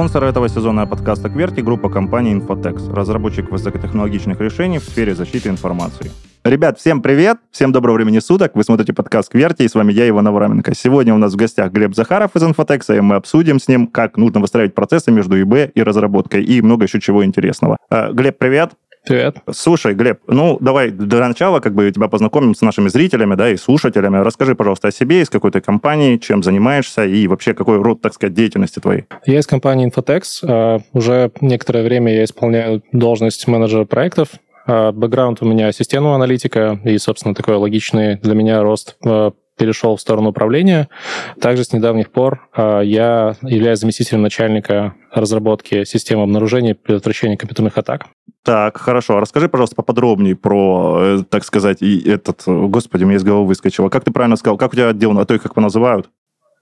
Спонсор этого сезона подкаста «Кверти» — группа компании Infotex, разработчик высокотехнологичных решений в сфере защиты информации. Ребят, всем привет, всем доброго времени суток. Вы смотрите подкаст «Кверти», и с вами я, Иван Авраменко. Сегодня у нас в гостях Глеб Захаров из Infotex, и мы обсудим с ним, как нужно выстраивать процессы между ИБ и разработкой, и много еще чего интересного. Э, Глеб, привет. Привет. Слушай, Глеб, ну давай для начала как бы тебя познакомим с нашими зрителями, да, и слушателями. Расскажи, пожалуйста, о себе, из какой то компании, чем занимаешься и вообще какой род, так сказать, деятельности твоей. Я из компании Infotex. А, уже некоторое время я исполняю должность менеджера проектов. А, бэкграунд у меня системного аналитика и, собственно, такой логичный для меня рост а, перешел в сторону управления. Также с недавних пор э, я являюсь заместителем начальника разработки системы обнаружения и предотвращения компьютерных атак. Так, хорошо. А расскажи, пожалуйста, поподробнее про, э, так сказать, и этот... Господи, мне из головы выскочило. Как ты правильно сказал? Как у тебя отдел, а то их как по называют?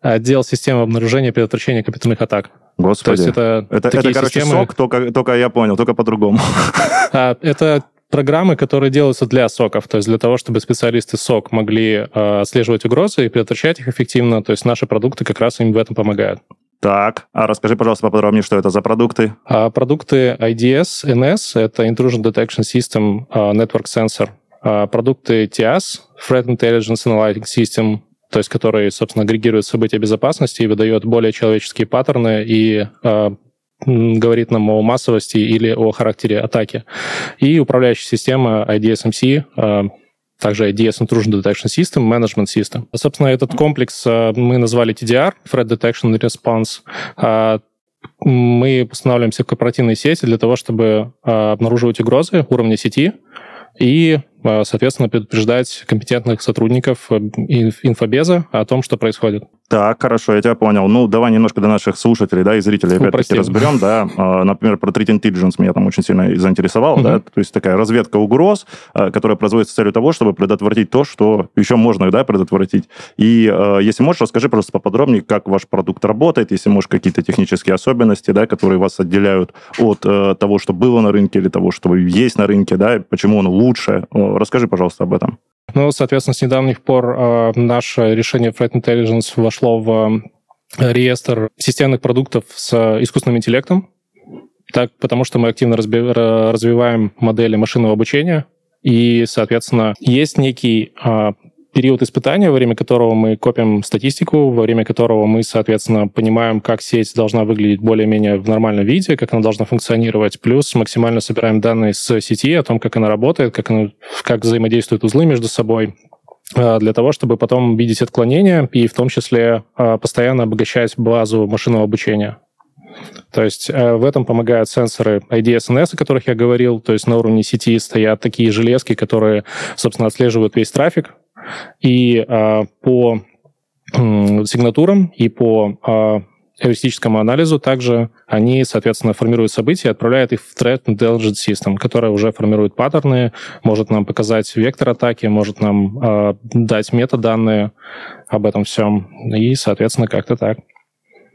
Отдел системы обнаружения и предотвращения компьютерных атак. Господи. То есть это, это, это короче, системы... сок, только, только я понял, только по-другому. А, это программы, которые делаются для соков, то есть для того, чтобы специалисты сок могли э, отслеживать угрозы и предотвращать их эффективно, то есть наши продукты как раз им в этом помогают. Так, а расскажи, пожалуйста, поподробнее, что это за продукты? А, продукты IDS, NS, это Intrusion Detection System uh, Network Sensor. А, продукты TIAS, Threat Intelligence Analytic System, то есть который, собственно, агрегирует события безопасности и выдает более человеческие паттерны и uh, говорит нам о массовости или о характере атаки. И управляющая система IDSMC, а, также IDS Intrusion Detection System, Management System. Собственно, этот комплекс а, мы назвали TDR, Threat Detection Response. А, мы устанавливаемся в корпоративной сети для того, чтобы обнаруживать угрозы уровня сети и а, соответственно, предупреждать компетентных сотрудников э, инфобеза о том, что происходит. Так, хорошо, я тебя понял. Ну, давай немножко для наших слушателей, да, и зрителей опять-таки разберем, да. А, например, про Threat Intelligence меня там очень сильно заинтересовал, угу. да, то есть такая разведка угроз, а, которая производится с целью того, чтобы предотвратить то, что еще можно, да, предотвратить. И если можешь, расскажи просто поподробнее, как ваш продукт работает, если можешь какие-то технические особенности, да, которые вас отделяют от э, того, что было на рынке или того, что есть на рынке, да, почему он лучше, Расскажи, пожалуйста, об этом. Ну, соответственно, с недавних пор э, наше решение Threat Intelligence вошло в э, реестр системных продуктов с искусственным интеллектом, так, потому что мы активно развиваем модели машинного обучения, и, соответственно, есть некий э, период испытания, во время которого мы копим статистику, во время которого мы, соответственно, понимаем, как сеть должна выглядеть более-менее в нормальном виде, как она должна функционировать, плюс максимально собираем данные с сети о том, как она работает, как, она, как взаимодействуют узлы между собой, а, для того, чтобы потом видеть отклонения и в том числе а, постоянно обогащать базу машинного обучения. То есть э, в этом помогают сенсоры IDS-NS, о которых я говорил. То есть на уровне сети стоят такие железки, которые, собственно, отслеживают весь трафик, и а, по сигнатурам и по а, эвристическому анализу также они, соответственно, формируют события и отправляют их в Threat Intelligence System, которая уже формирует паттерны, может нам показать вектор атаки, может нам э, дать метаданные об этом всем. И, соответственно, как-то так.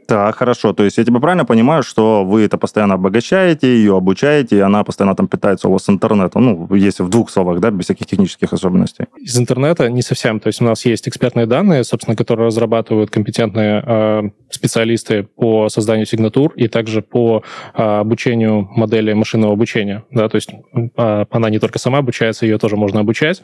Так, хорошо. То есть я тебя правильно понимаю, что вы это постоянно обогащаете, ее обучаете, и она постоянно там питается у вас с интернета. Ну, если в двух словах, да, без всяких технических особенностей. Из интернета не совсем. То есть у нас есть экспертные данные, собственно, которые разрабатывают компетентные э, специалисты по созданию сигнатур и также по э, обучению модели машинного обучения. Да, то есть э, она не только сама обучается, ее тоже можно обучать.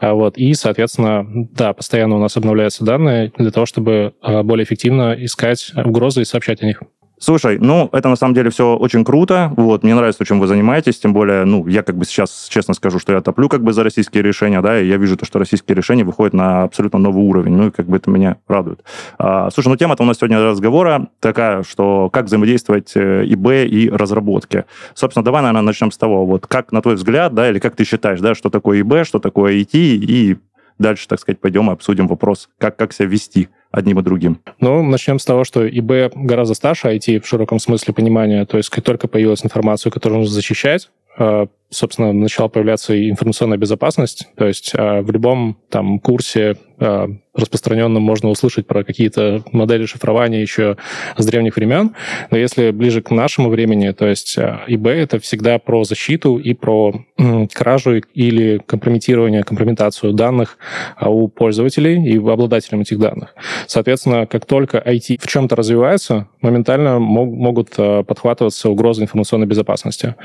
Э, вот, и, соответственно, да, постоянно у нас обновляются данные для того, чтобы э, более эффективно искать угрозы угрозы и сообщать о них. Слушай, ну, это на самом деле все очень круто. Вот, мне нравится, чем вы занимаетесь. Тем более, ну, я как бы сейчас честно скажу, что я топлю как бы за российские решения, да, и я вижу то, что российские решения выходят на абсолютно новый уровень. Ну, и как бы это меня радует. А, слушай, ну, тема-то у нас сегодня разговора такая, что как взаимодействовать э, ИБ и разработки. Собственно, давай, наверное, начнем с того, вот как, на твой взгляд, да, или как ты считаешь, да, что такое ИБ, что такое IT, и дальше, так сказать, пойдем и обсудим вопрос, как, как себя вести одним и другим? Ну, начнем с того, что ИБ гораздо старше IT в широком смысле понимания. То есть, как только появилась информация, которую нужно защищать, собственно, начала появляться и информационная безопасность. То есть в любом там курсе распространенном можно услышать про какие-то модели шифрования еще с древних времен. Но если ближе к нашему времени, то есть eBay — это всегда про защиту и про кражу или компрометирование, компрометацию данных у пользователей и обладателям этих данных. Соответственно, как только IT в чем-то развивается, моментально могут подхватываться угрозы информационной безопасности.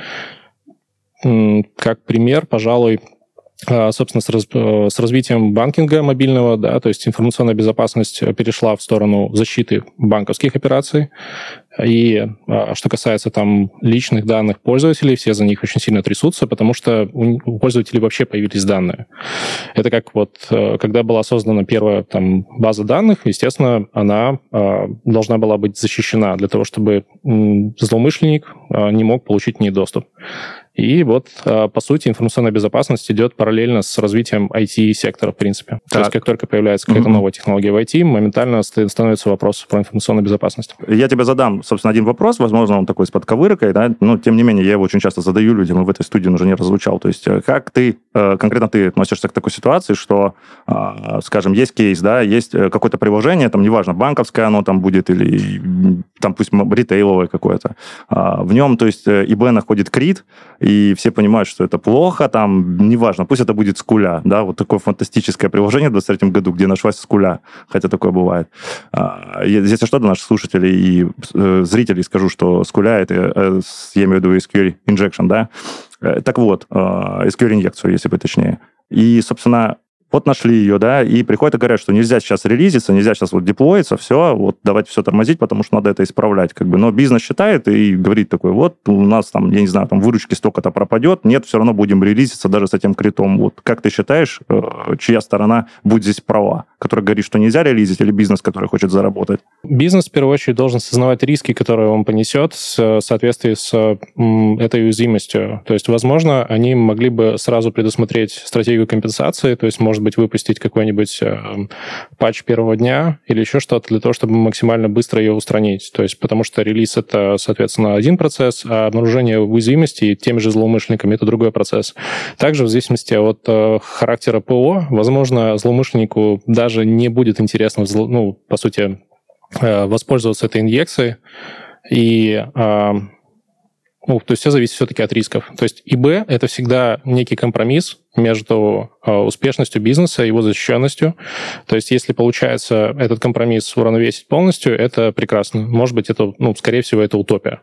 Как пример, пожалуй, а, собственно, с, раз, э, с развитием банкинга мобильного, да, то есть информационная безопасность перешла в сторону защиты банковских операций. И а, что касается там личных данных пользователей, все за них очень сильно трясутся, потому что у пользователей вообще появились данные. Это как вот, э, когда была создана первая там база данных, естественно, она а, должна была быть защищена для того, чтобы злоумышленник не мог получить к ней доступ. И вот, а, по сути, информационная безопасность идет параллельно с развитием IT-сектора, в принципе. Так. То есть, как только появляется какая-то mm-hmm. новая технология в IT, моментально становится вопрос про информационную безопасность. Я тебе задам, собственно, один вопрос, возможно, он такой с подковыркой, да, но, тем не менее, я его очень часто задаю людям, и в этой студии он уже не раззвучал. То есть, э, как ты, э, конкретно ты относишься к такой ситуации, что, а, скажем, есть кейс, да, есть э, какое-то приложение, там, неважно, банковское оно там будет или, там, пусть ритейловое какое-то, а, в нем, то есть, ИБ находит крит, и все понимают, что это плохо, там, неважно, пусть это будет скуля, да, вот такое фантастическое приложение в 23 году, где нашлась скуля, хотя такое бывает. А, если что, для наших слушателей и э, зрителей скажу, что скуля это, э, я имею в виду SQL injection, да, э, так вот, SQL инъекцию, если бы точнее. И, собственно, вот нашли ее, да, и приходят и говорят, что нельзя сейчас релизиться, нельзя сейчас вот деплоиться, все, вот давайте все тормозить, потому что надо это исправлять, как бы. Но бизнес считает и говорит такой, вот у нас там, я не знаю, там выручки столько-то пропадет, нет, все равно будем релизиться даже с этим критом. Вот как ты считаешь, э, чья сторона будет здесь права? Которая говорит, что нельзя релизить, или бизнес, который хочет заработать? Бизнес, в первую очередь, должен сознавать риски, которые он понесет в соответствии с этой уязвимостью. То есть, возможно, они могли бы сразу предусмотреть стратегию компенсации, то есть, может быть, выпустить какой-нибудь э, патч первого дня или еще что-то для того, чтобы максимально быстро ее устранить. То есть, потому что релиз — это, соответственно, один процесс, а обнаружение уязвимости теми же злоумышленниками — это другой процесс. Также в зависимости от э, характера ПО, возможно, злоумышленнику даже не будет интересно, ну, по сути, э, воспользоваться этой инъекцией, и э, ну, то есть все зависит все-таки от рисков. То есть ИБ — это всегда некий компромисс между а, успешностью бизнеса и его защищенностью. То есть если получается этот компромисс уравновесить полностью, это прекрасно. Может быть, это, ну, скорее всего, это утопия.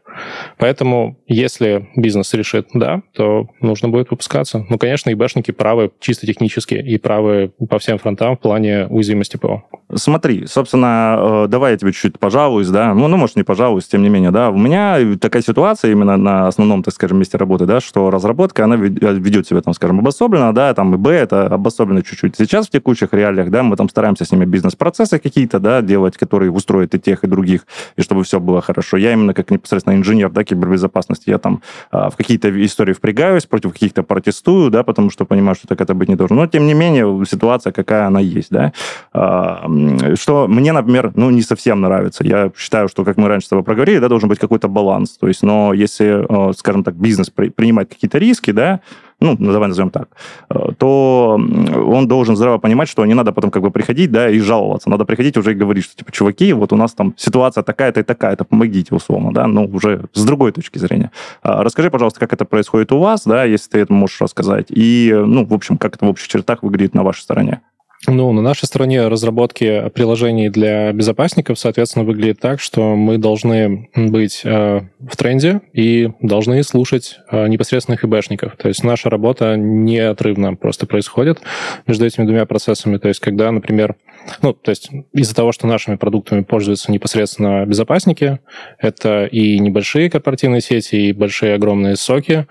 Поэтому если бизнес решит «да», то нужно будет выпускаться. Ну, конечно, ИБшники правы чисто технически и правы по всем фронтам в плане уязвимости ПО. Смотри, собственно, э, давай я тебе чуть-чуть пожалуюсь, да, ну, ну, может, не пожалуюсь, тем не менее, да, у меня такая ситуация именно на основном, так скажем, месте работы, да, что разработка, она ведет себя, там, скажем, обособленно, да, там, и Б, это обособленно чуть-чуть. Сейчас в текущих реалиях, да, мы там стараемся с ними бизнес-процессы какие-то, да, делать, которые устроят и тех, и других, и чтобы все было хорошо. Я именно как непосредственно инженер, да, кибербезопасности, я там а, в какие-то истории впрягаюсь, против каких-то протестую, да, потому что понимаю, что так это быть не должно. Но, тем не менее, ситуация какая она есть, да. А, что мне, например, ну, не совсем нравится. Я считаю, что, как мы раньше с тобой проговорили, да, должен быть какой-то баланс. То есть, но если, э, скажем так, бизнес принимает какие-то риски, да, ну, давай назовем так, э, то он должен здраво понимать, что не надо потом как бы приходить, да, и жаловаться. Надо приходить уже и говорить, что, типа, чуваки, вот у нас там ситуация такая-то и такая-то, помогите, условно, да, ну, уже с другой точки зрения. А, расскажи, пожалуйста, как это происходит у вас, да, если ты это можешь рассказать, и, ну, в общем, как это в общих чертах выглядит на вашей стороне. Ну, на нашей стороне разработки приложений для безопасников, соответственно, выглядит так, что мы должны быть э, в тренде и должны слушать э, непосредственных ИБшников. То есть наша работа неотрывно просто происходит между этими двумя процессами. То есть когда, например, ну, то есть из-за того, что нашими продуктами пользуются непосредственно безопасники, это и небольшие корпоративные сети, и большие огромные соки,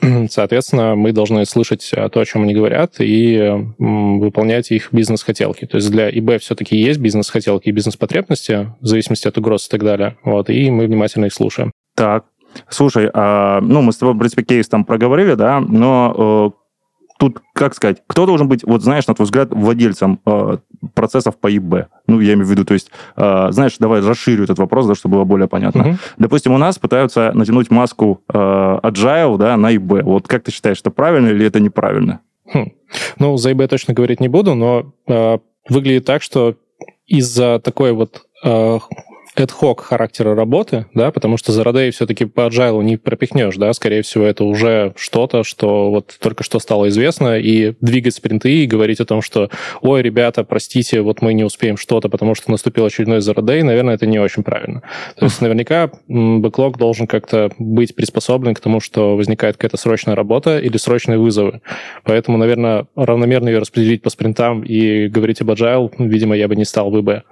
соответственно, мы должны слышать то, о чем они говорят, и выполнять их бизнес-хотелки. То есть для ИБ все-таки есть бизнес-хотелки и бизнес-потребности, в зависимости от угроз и так далее. Вот, и мы внимательно их слушаем. Так, слушай, а, ну, мы с тобой, в принципе, кейс там проговорили, да, но э, тут, как сказать, кто должен быть, вот знаешь, на твой взгляд, владельцем э, процессов по ИБ? Ну, я имею в виду, то есть, э, знаешь, давай расширю этот вопрос, да, чтобы было более понятно. Угу. Допустим, у нас пытаются натянуть маску э, Agile, да, на ИБ. Вот как ты считаешь, это правильно или это неправильно? Хм. Ну, за ИБ точно говорить не буду, но э, выглядит так, что из-за такой вот э, ad-hoc характера работы, да, потому что за Rodeo все-таки по agile не пропихнешь, да, скорее всего, это уже что-то, что вот только что стало известно, и двигать спринты и говорить о том, что, ой, ребята, простите, вот мы не успеем что-то, потому что наступил очередной за Rodeo, наверное, это не очень правильно. То есть наверняка бэклог должен как-то быть приспособлен к тому, что возникает какая-то срочная работа или срочные вызовы. Поэтому, наверное, равномерно ее распределить по спринтам и говорить об agile, видимо, я бы не стал в ИБ.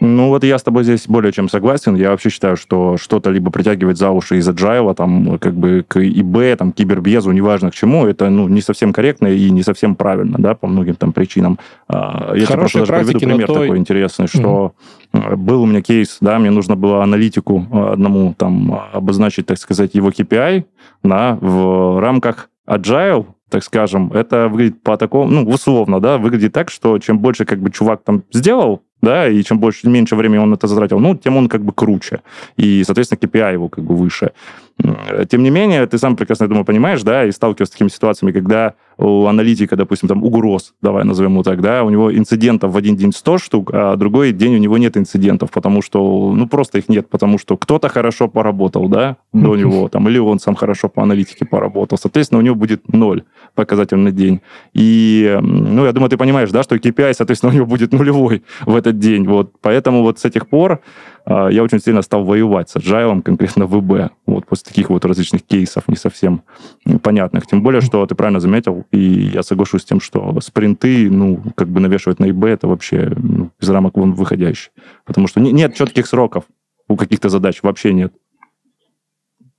Ну, вот я с тобой здесь более чем согласен. Я вообще считаю, что что-то либо притягивать за уши из agile, там, как бы к ИБ, там, кибербезу, неважно к чему, это, ну, не совсем корректно и не совсем правильно, да, по многим там причинам. А, я тебе просто даже приведу пример той... такой интересный, что угу. был у меня кейс, да, мне нужно было аналитику а, одному там обозначить, так сказать, его KPI, да, в рамках agile, так скажем, это выглядит по такому, ну, условно, да, выглядит так, что чем больше как бы чувак там сделал, да, и чем больше, меньше времени он это затратил, ну, тем он как бы круче. И, соответственно, KPI его как бы выше. Тем не менее, ты сам прекрасно, я думаю, понимаешь, да, и сталкиваешься с такими ситуациями, когда у аналитика, допустим, там угроз, давай назовем его так, да, у него инцидентов в один день 100 штук, а другой день у него нет инцидентов, потому что, ну, просто их нет, потому что кто-то хорошо поработал, да, до него, там, или он сам хорошо по аналитике поработал, соответственно, у него будет ноль показательный день. И, ну, я думаю, ты понимаешь, да, что KPI, соответственно, у него будет нулевой в этот день, вот, поэтому вот с этих пор а, я очень сильно стал воевать с agile, конкретно в ВБ, вот после таких вот различных кейсов не совсем понятных. Тем более, что ты правильно заметил, и я соглашусь с тем, что спринты, ну, как бы навешивать на ИБ, это вообще ну, из рамок вон выходящий. Потому что нет четких сроков у каких-то задач, вообще нет.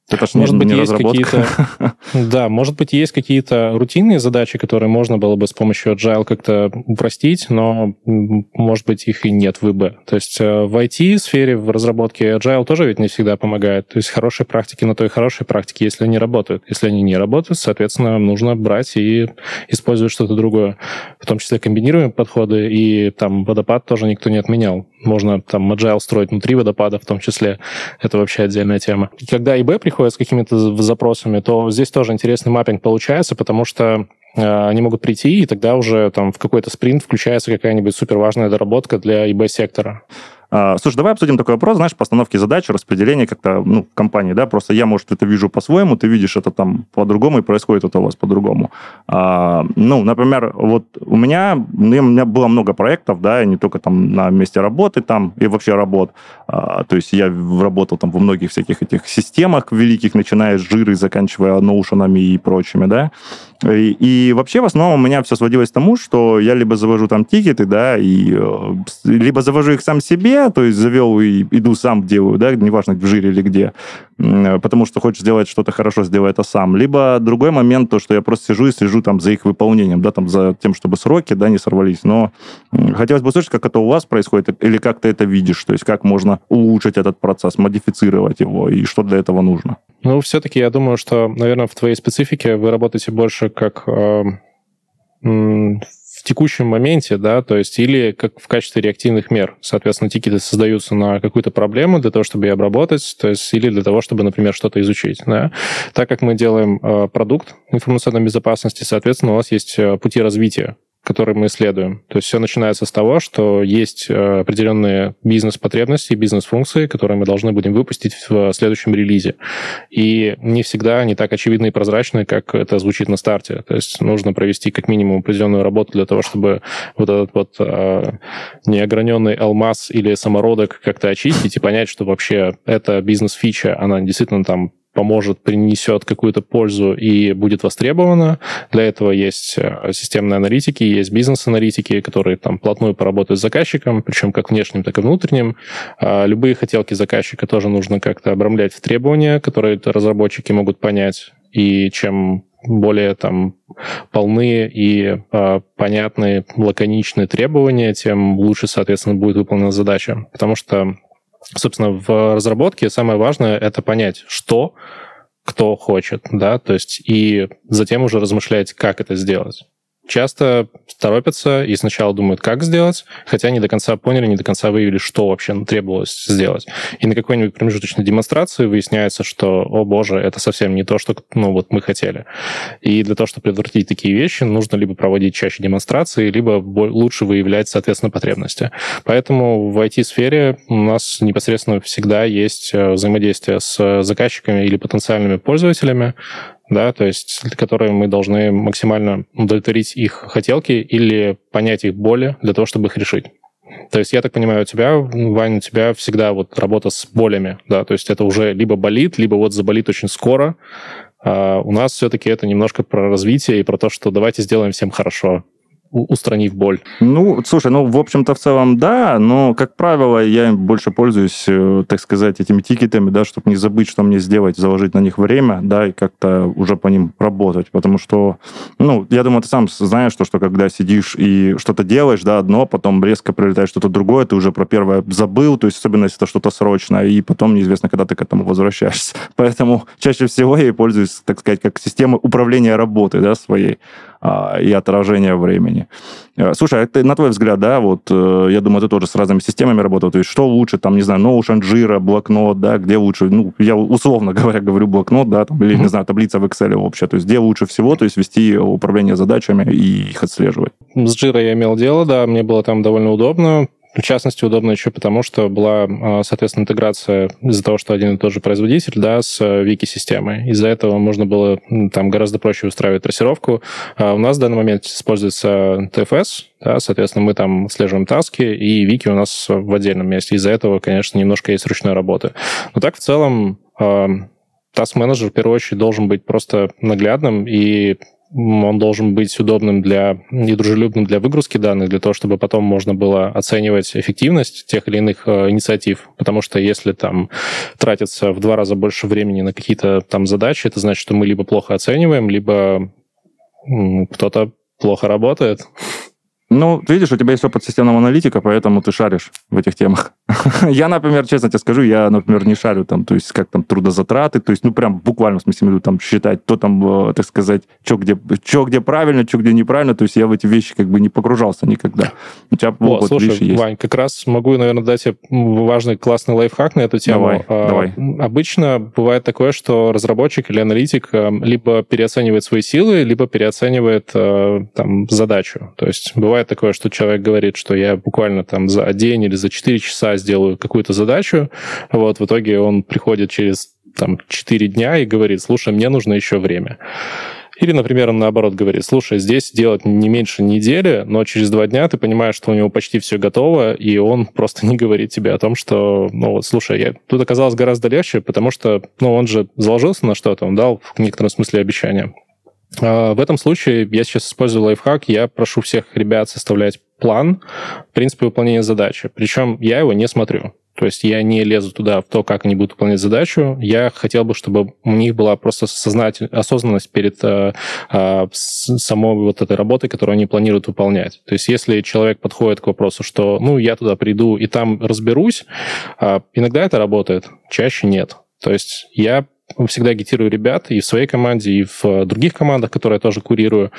Это ж может быть, не есть какие-то... Да, может быть, есть какие-то рутинные задачи, которые можно было бы с помощью Agile как-то упростить, но, может быть, их и нет в ИБ. То есть э, в IT-сфере, в разработке Agile тоже ведь не всегда помогает. То есть хорошие практики на то и хорошие практики, если они работают. Если они не работают, соответственно, нужно брать и использовать что-то другое. В том числе комбинируемые подходы, и там водопад тоже никто не отменял. Можно там agile строить внутри водопада в том числе. Это вообще отдельная тема. И когда ИБ приходит с какими-то запросами, то здесь тоже интересный маппинг получается, потому что э, они могут прийти, и тогда уже там в какой-то спринт включается какая-нибудь суперважная доработка для ИБ-сектора. А, слушай, давай обсудим такой вопрос, знаешь, постановки задач, распределения как-то, ну, компании, да, просто я, может, это вижу по-своему, ты видишь это там по-другому, и происходит это у вас по-другому. А, ну, например, вот у меня, ну, у меня было много проектов, да, не только там на месте работы там, и вообще работ, а, то есть я работал там во многих всяких этих системах великих, начиная с жиры, заканчивая ноушенами и прочими, да, и, и вообще в основном у меня все сводилось к тому, что я либо завожу там тикеты, да, и э, либо завожу их сам себе, то есть завел и иду сам делаю, да, неважно, в жире или где, потому что хочешь сделать что-то хорошо, сделай это сам. Либо другой момент, то, что я просто сижу и слежу там за их выполнением, да, там за тем, чтобы сроки, да, не сорвались. Но хотелось бы услышать, как это у вас происходит, или как ты это видишь, то есть как можно улучшить этот процесс, модифицировать его, и что для этого нужно. Ну, все-таки я думаю, что, наверное, в твоей специфике вы работаете больше как э, в текущем моменте, да, то есть или как в качестве реактивных мер. Соответственно, тикеты создаются на какую-то проблему для того, чтобы ее обработать, то есть или для того, чтобы, например, что-то изучить. Да. Так как мы делаем э, продукт информационной безопасности, соответственно, у нас есть э, пути развития который мы исследуем. То есть все начинается с того, что есть э, определенные бизнес-потребности, бизнес-функции, которые мы должны будем выпустить в следующем релизе. И не всегда они так очевидны и прозрачны, как это звучит на старте. То есть нужно провести как минимум определенную работу для того, чтобы вот этот вот э, неограненный алмаз или самородок как-то очистить и понять, что вообще эта бизнес-фича, она действительно там поможет, принесет какую-то пользу и будет востребована. Для этого есть э, системные аналитики, есть бизнес-аналитики, которые там плотную поработают с заказчиком, причем как внешним, так и внутренним. А любые хотелки заказчика тоже нужно как-то обрамлять в требования, которые разработчики могут понять. И чем более там полные и э, понятные, лаконичные требования, тем лучше, соответственно, будет выполнена задача. Потому что Собственно, в разработке самое важное — это понять, что, кто хочет, да, то есть и затем уже размышлять, как это сделать часто торопятся и сначала думают, как сделать, хотя не до конца поняли, не до конца выявили, что вообще требовалось сделать. И на какой-нибудь промежуточной демонстрации выясняется, что, о боже, это совсем не то, что ну, вот мы хотели. И для того, чтобы предотвратить такие вещи, нужно либо проводить чаще демонстрации, либо лучше выявлять, соответственно, потребности. Поэтому в IT-сфере у нас непосредственно всегда есть э, взаимодействие с заказчиками или потенциальными пользователями, да, то есть которые мы должны максимально удовлетворить их хотелки или понять их боли для того, чтобы их решить. То есть я так понимаю, у тебя, Ваня, у тебя всегда вот работа с болями, да, то есть это уже либо болит, либо вот заболит очень скоро. А у нас все-таки это немножко про развитие и про то, что давайте сделаем всем хорошо устранив боль. Ну, слушай, ну, в общем-то, в целом, да, но, как правило, я больше пользуюсь, э, так сказать, этими тикетами, да, чтобы не забыть, что мне сделать, заложить на них время, да, и как-то уже по ним работать, потому что, ну, я думаю, ты сам знаешь, что, что когда сидишь и что-то делаешь, да, одно, потом резко прилетает что-то другое, ты уже про первое забыл, то есть особенно если это что-то срочное, и потом неизвестно, когда ты к этому возвращаешься. Поэтому чаще всего я пользуюсь, так сказать, как системой управления работой, да, своей. А, и отражение времени. Э, слушай, а ты, на твой взгляд, да, вот э, я думаю, ты тоже с разными системами работал, то есть что лучше, там, не знаю, Notion, Jira, блокнот, да, где лучше, ну, я условно говоря говорю блокнот, да, там, или, не знаю, таблица в Excel вообще, то есть где лучше всего, то есть вести управление задачами и их отслеживать. С Jira я имел дело, да, мне было там довольно удобно, в частности, удобно еще потому, что была, а, соответственно, интеграция из-за того, что один и тот же производитель, да, с вики-системой. Из-за этого можно было там гораздо проще устраивать трассировку. А у нас в данный момент используется TFS, да, соответственно, мы там слеживаем таски, и вики у нас в отдельном месте. Из-за этого, конечно, немножко есть ручной работы. Но так в целом Task-менеджер, в первую очередь, должен быть просто наглядным и он должен быть удобным для и дружелюбным для выгрузки данных, для того, чтобы потом можно было оценивать эффективность тех или иных э, инициатив. Потому что если там тратится в два раза больше времени на какие-то там задачи, это значит, что мы либо плохо оцениваем, либо кто-то плохо работает. Ну, видишь, у тебя есть опыт системного аналитика, поэтому ты шаришь в этих темах. я, например, честно тебе скажу, я, например, не шарю там, то есть как там трудозатраты, то есть, ну, прям буквально, в смысле, буду там считать, то там, э, так сказать, что где, что где правильно, что где неправильно, то есть я в эти вещи как бы не погружался никогда. У тебя О, опыт, слушай, видишь, есть. Вань, как раз могу, наверное, дать тебе важный классный лайфхак на эту тему. Давай, а, давай. Обычно бывает такое, что разработчик или аналитик э, либо переоценивает свои силы, либо переоценивает э, там задачу. То есть бывает бывает такое, что человек говорит, что я буквально там за день или за 4 часа сделаю какую-то задачу, вот, в итоге он приходит через там 4 дня и говорит, слушай, мне нужно еще время. Или, например, он наоборот говорит, слушай, здесь делать не меньше недели, но через два дня ты понимаешь, что у него почти все готово, и он просто не говорит тебе о том, что, ну вот, слушай, я... тут оказалось гораздо легче, потому что, ну, он же заложился на что-то, он дал в некотором смысле обещание. А, в этом случае я сейчас использую лайфхак. Я прошу всех ребят составлять план, в выполнения задачи. Причем я его не смотрю. То есть я не лезу туда в то, как они будут выполнять задачу. Я хотел бы, чтобы у них была просто сознательность, осознанность перед э, э, самой вот этой работой, которую они планируют выполнять. То есть если человек подходит к вопросу, что ну я туда приду и там разберусь, э, иногда это работает, чаще нет. То есть я всегда агитирую ребят и в своей команде, и в э, других командах, которые я тоже курирую.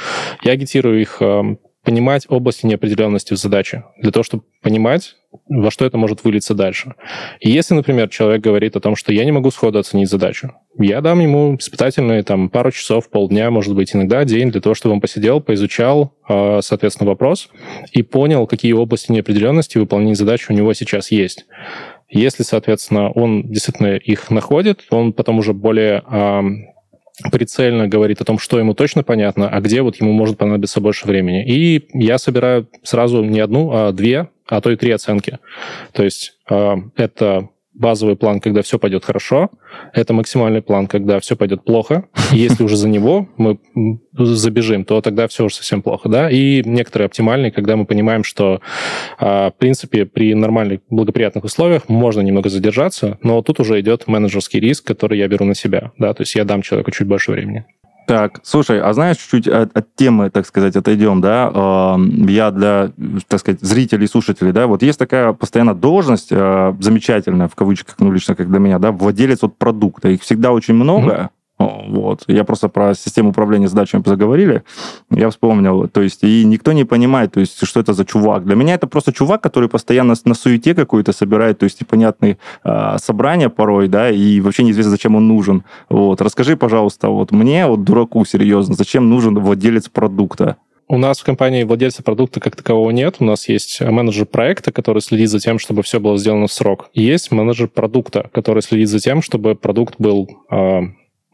Я агитирую их эм, понимать области неопределенности в задаче, для того, чтобы понимать, во что это может вылиться дальше. И если, например, человек говорит о том, что я не могу сходу оценить задачу, я дам ему испытательные там пару часов, полдня, может быть, иногда день, для того, чтобы он посидел, поизучал, э, соответственно, вопрос и понял, какие области неопределенности выполнения задачи у него сейчас есть. Если, соответственно, он действительно их находит, он потом уже более прицельно говорит о том, что ему точно понятно, а где вот ему может понадобиться больше времени. И я собираю сразу не одну, а две, а то и три оценки. То есть это базовый план, когда все пойдет хорошо, это максимальный план, когда все пойдет плохо, и если уже за него мы забежим, то тогда все уже совсем плохо, да, и некоторые оптимальные, когда мы понимаем, что, а, в принципе, при нормальных, благоприятных условиях можно немного задержаться, но тут уже идет менеджерский риск, который я беру на себя, да, то есть я дам человеку чуть больше времени. Так, слушай, а знаешь, чуть-чуть от, от темы, так сказать, отойдем, да, я для, так сказать, зрителей, слушателей, да, вот есть такая постоянно должность, э, замечательная, в кавычках, ну, лично как для меня, да, владелец от продукта, их всегда очень много, Вот. Я просто про систему управления задачами заговорили. Я вспомнил. То есть, и никто не понимает, то есть, что это за чувак. Для меня это просто чувак, который постоянно на суете какую-то собирает, то есть, непонятные э, собрания порой, да, и вообще неизвестно, зачем он нужен. Вот. Расскажи, пожалуйста, вот мне, вот дураку, серьезно, зачем нужен владелец продукта? У нас в компании владельца продукта как такового нет. У нас есть менеджер проекта, который следит за тем, чтобы все было сделано в срок. Есть менеджер продукта, который следит за тем, чтобы продукт был э,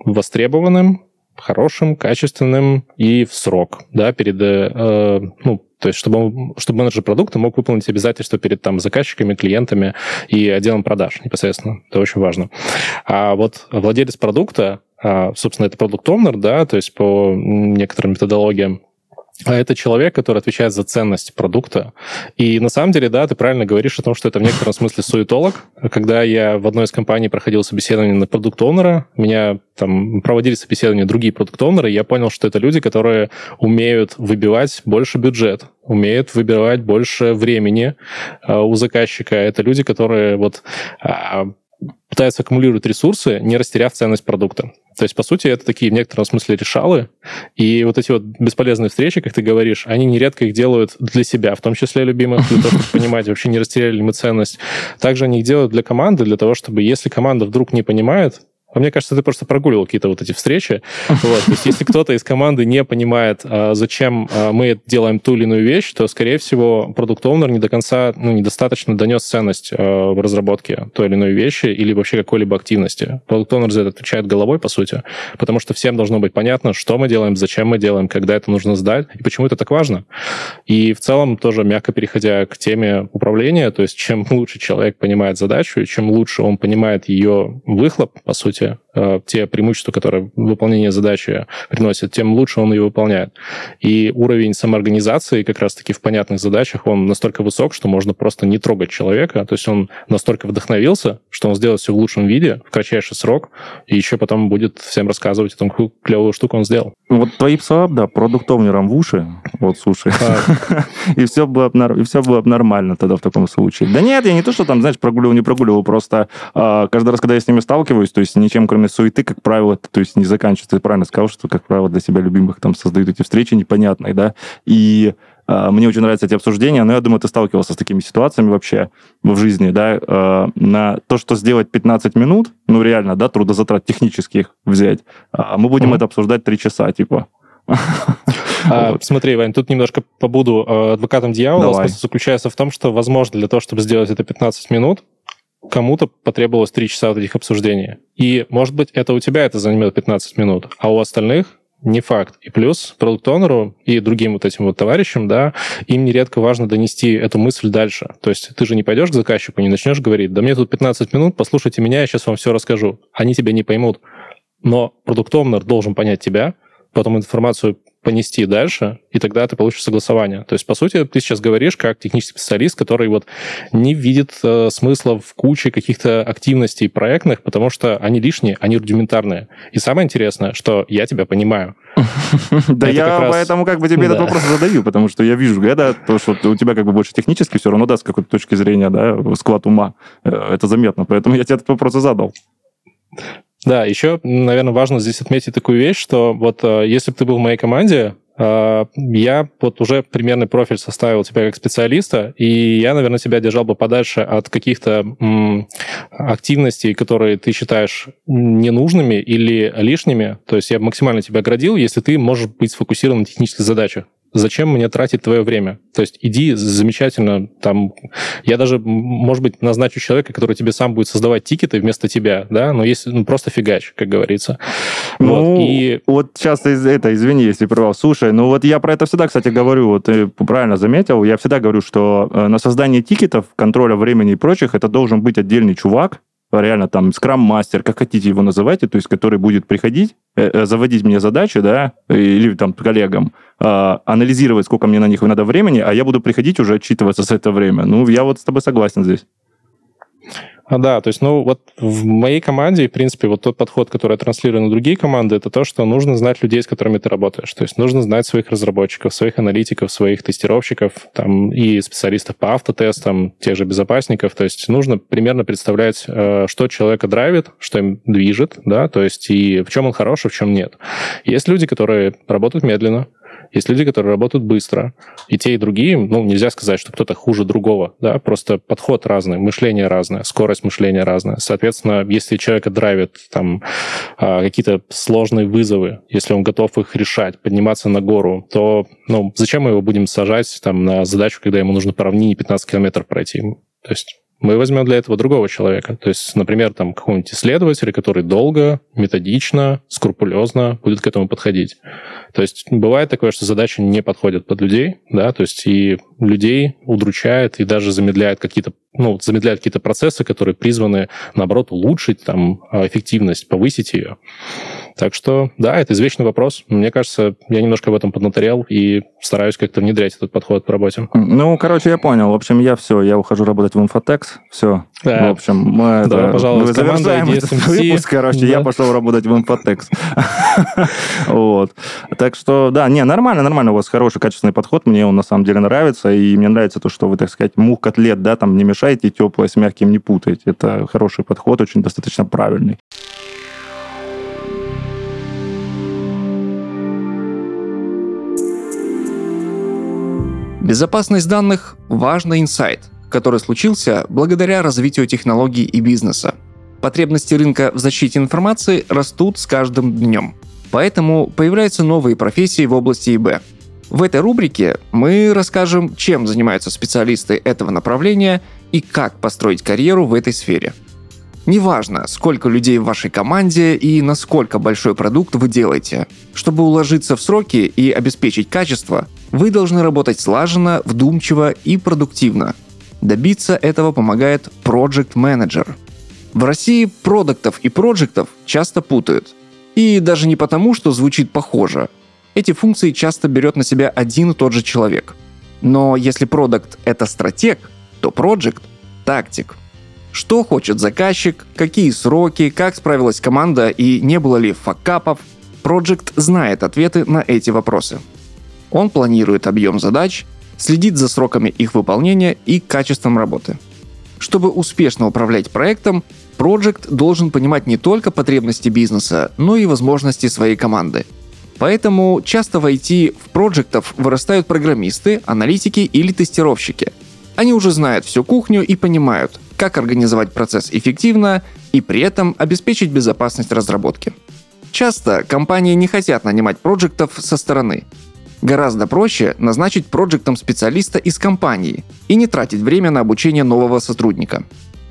востребованным, хорошим, качественным и в срок, да, перед, э, ну, то есть чтобы, чтобы менеджер продукта мог выполнить обязательства перед там заказчиками, клиентами и отделом продаж непосредственно. Это очень важно. А вот владелец продукта, а, собственно, это продукт оунер да, то есть по некоторым методологиям, а это человек, который отвечает за ценность продукта. И на самом деле, да, ты правильно говоришь о том, что это в некотором смысле суетолог. Когда я в одной из компаний проходил собеседование на продукт оунера меня там проводили собеседование другие продукт оунеры я понял, что это люди, которые умеют выбивать больше бюджет, умеют выбивать больше времени э, у заказчика. Это люди, которые вот э, пытаются аккумулировать ресурсы, не растеряв ценность продукта. То есть, по сути, это такие в некотором смысле решалы. И вот эти вот бесполезные встречи, как ты говоришь, они нередко их делают для себя, в том числе любимых, для того, чтобы понимать, вообще не растеряли ли мы ценность. Также они их делают для команды, для того, чтобы, если команда вдруг не понимает, а мне кажется, ты просто прогуливал какие-то вот эти встречи. Вот. То есть если кто-то из команды не понимает, а, зачем а, мы делаем ту или иную вещь, то, скорее всего, продукт оунер не до конца, ну, недостаточно донес ценность а, в разработке той или иной вещи или вообще какой-либо активности. Продукт оунер за это отвечает головой, по сути, потому что всем должно быть понятно, что мы делаем, зачем мы делаем, когда это нужно сдать и почему это так важно. И в целом тоже мягко переходя к теме управления, то есть чем лучше человек понимает задачу, и чем лучше он понимает ее выхлоп, по сути, życie. Э, те преимущества, которые выполнение задачи приносит, тем лучше он ее выполняет. И уровень самоорганизации как раз-таки в понятных задачах, он настолько высок, что можно просто не трогать человека. То есть он настолько вдохновился, что он сделает все в лучшем виде, в кратчайший срок, и еще потом будет всем рассказывать о том, какую клевую штуку он сделал. Вот твои слова, да, продуктовнером в уши, вот слушай, и все было и все было нормально тогда в таком случае. Да нет, я не то, что там, знаешь, прогуливал, не прогуливал, просто а, каждый раз, когда я с ними сталкиваюсь, то есть ничем кроме суеты, как правило, то есть не заканчивается. Ты правильно сказал, что, как правило, для себя любимых там создают эти встречи непонятные, да, и э, мне очень нравятся эти обсуждения, но я думаю, ты сталкивался с такими ситуациями вообще в жизни, да, э, на то, что сделать 15 минут, ну, реально, да, трудозатрат технических взять, а мы будем mm-hmm. это обсуждать 3 часа, типа. А, вот. Смотри, Вань, тут немножко побуду адвокатом дьявола. Давай. Смысл заключается в том, что, возможно, для того, чтобы сделать это 15 минут, кому-то потребовалось 3 часа вот этих обсуждений. И, может быть, это у тебя это займет 15 минут, а у остальных не факт. И плюс продукт-онеру и другим вот этим вот товарищам, да, им нередко важно донести эту мысль дальше. То есть ты же не пойдешь к заказчику, не начнешь говорить, да мне тут 15 минут, послушайте меня, я сейчас вам все расскажу. Они тебя не поймут. Но продукт-онер должен понять тебя, потом информацию понести дальше, и тогда ты получишь согласование. То есть, по сути, ты сейчас говоришь как технический специалист, который вот не видит э, смысла в куче каких-то активностей проектных, потому что они лишние, они рудиментарные. И самое интересное, что я тебя понимаю. Да я поэтому как бы тебе этот вопрос задаю, потому что я вижу, да, то, что у тебя как бы больше технически все равно, да, с какой-то точки зрения, да, склад ума. Э, это заметно, поэтому я тебе этот вопрос и задал. Да, еще, наверное, важно здесь отметить такую вещь, что вот э, если бы ты был в моей команде, э, я вот уже примерный профиль составил тебя как специалиста, и я, наверное, тебя держал бы подальше от каких-то активностей, которые ты считаешь ненужными или лишними. То есть я максимально тебя оградил, если ты можешь быть сфокусирован на технических задачах зачем мне тратить твое время? То есть иди замечательно, там, я даже, может быть, назначу человека, который тебе сам будет создавать тикеты вместо тебя, да, но если, ну, просто фигач, как говорится. Ну, вот, и... вот сейчас из это, извини, если прервал. Слушай, ну вот я про это всегда, кстати, говорю, вот ты правильно заметил, я всегда говорю, что э, на создание тикетов, контроля времени и прочих, это должен быть отдельный чувак, реально там скрам-мастер, как хотите его называйте, то есть который будет приходить, э, э, заводить мне задачи, да, или там коллегам, э, анализировать, сколько мне на них надо времени, а я буду приходить уже отчитываться за это время. Ну, я вот с тобой согласен здесь. А, да, то есть, ну, вот в моей команде, в принципе, вот тот подход, который я транслирую на другие команды, это то, что нужно знать людей, с которыми ты работаешь. То есть нужно знать своих разработчиков, своих аналитиков, своих тестировщиков, там, и специалистов по автотестам, тех же безопасников. То есть нужно примерно представлять, э, что человека драйвит, что им движет, да, то есть и в чем он хорош, а в чем нет. Есть люди, которые работают медленно, есть люди, которые работают быстро. И те, и другие, ну, нельзя сказать, что кто-то хуже другого, да, просто подход разный, мышление разное, скорость мышления разная. Соответственно, если человека драйвит там а, какие-то сложные вызовы, если он готов их решать, подниматься на гору, то, ну, зачем мы его будем сажать там на задачу, когда ему нужно по равнине 15 километров пройти? То есть мы возьмем для этого другого человека. То есть, например, там какого-нибудь исследователя, который долго, методично, скрупулезно будет к этому подходить. То есть бывает такое, что задачи не подходят под людей, да, то есть и людей удручает и даже замедляет какие-то ну, замедляет какие-то процессы, которые призваны, наоборот, улучшить там эффективность, повысить ее. Так что, да, это извечный вопрос. Мне кажется, я немножко в этом поднаторел и стараюсь как-то внедрять этот подход по работе. Ну, короче, я понял. В общем, я все, я ухожу работать в Infotex. Все. Да. В общем, мы да, это, пожалуйста, мы завершаем этот выпуск, короче, да. я пошел работать в Infotex. вот. Так что, да, не, нормально, нормально. У вас хороший, качественный подход. Мне он на самом деле нравится. И мне нравится то, что вы, так сказать, мух котлет, да, там не мешаете, теплое с мягким не путаете. Это хороший подход, очень достаточно правильный. Безопасность данных – важный инсайт, который случился благодаря развитию технологий и бизнеса. Потребности рынка в защите информации растут с каждым днем. Поэтому появляются новые профессии в области ИБ. В этой рубрике мы расскажем, чем занимаются специалисты этого направления и как построить карьеру в этой сфере. Неважно, сколько людей в вашей команде и насколько большой продукт вы делаете. Чтобы уложиться в сроки и обеспечить качество, вы должны работать слаженно, вдумчиво и продуктивно. Добиться этого помогает Project Manager. В России продуктов и проектов часто путают. И даже не потому, что звучит похоже. Эти функции часто берет на себя один и тот же человек. Но если продукт — это стратег, то project — тактик. Что хочет заказчик, какие сроки, как справилась команда и не было ли факапов, Project знает ответы на эти вопросы. Он планирует объем задач, следит за сроками их выполнения и качеством работы. Чтобы успешно управлять проектом, Project должен понимать не только потребности бизнеса, но и возможности своей команды. Поэтому часто в IT в проектов вырастают программисты, аналитики или тестировщики. Они уже знают всю кухню и понимают, как организовать процесс эффективно и при этом обеспечить безопасность разработки. Часто компании не хотят нанимать проектов со стороны, Гораздо проще назначить проектом специалиста из компании и не тратить время на обучение нового сотрудника.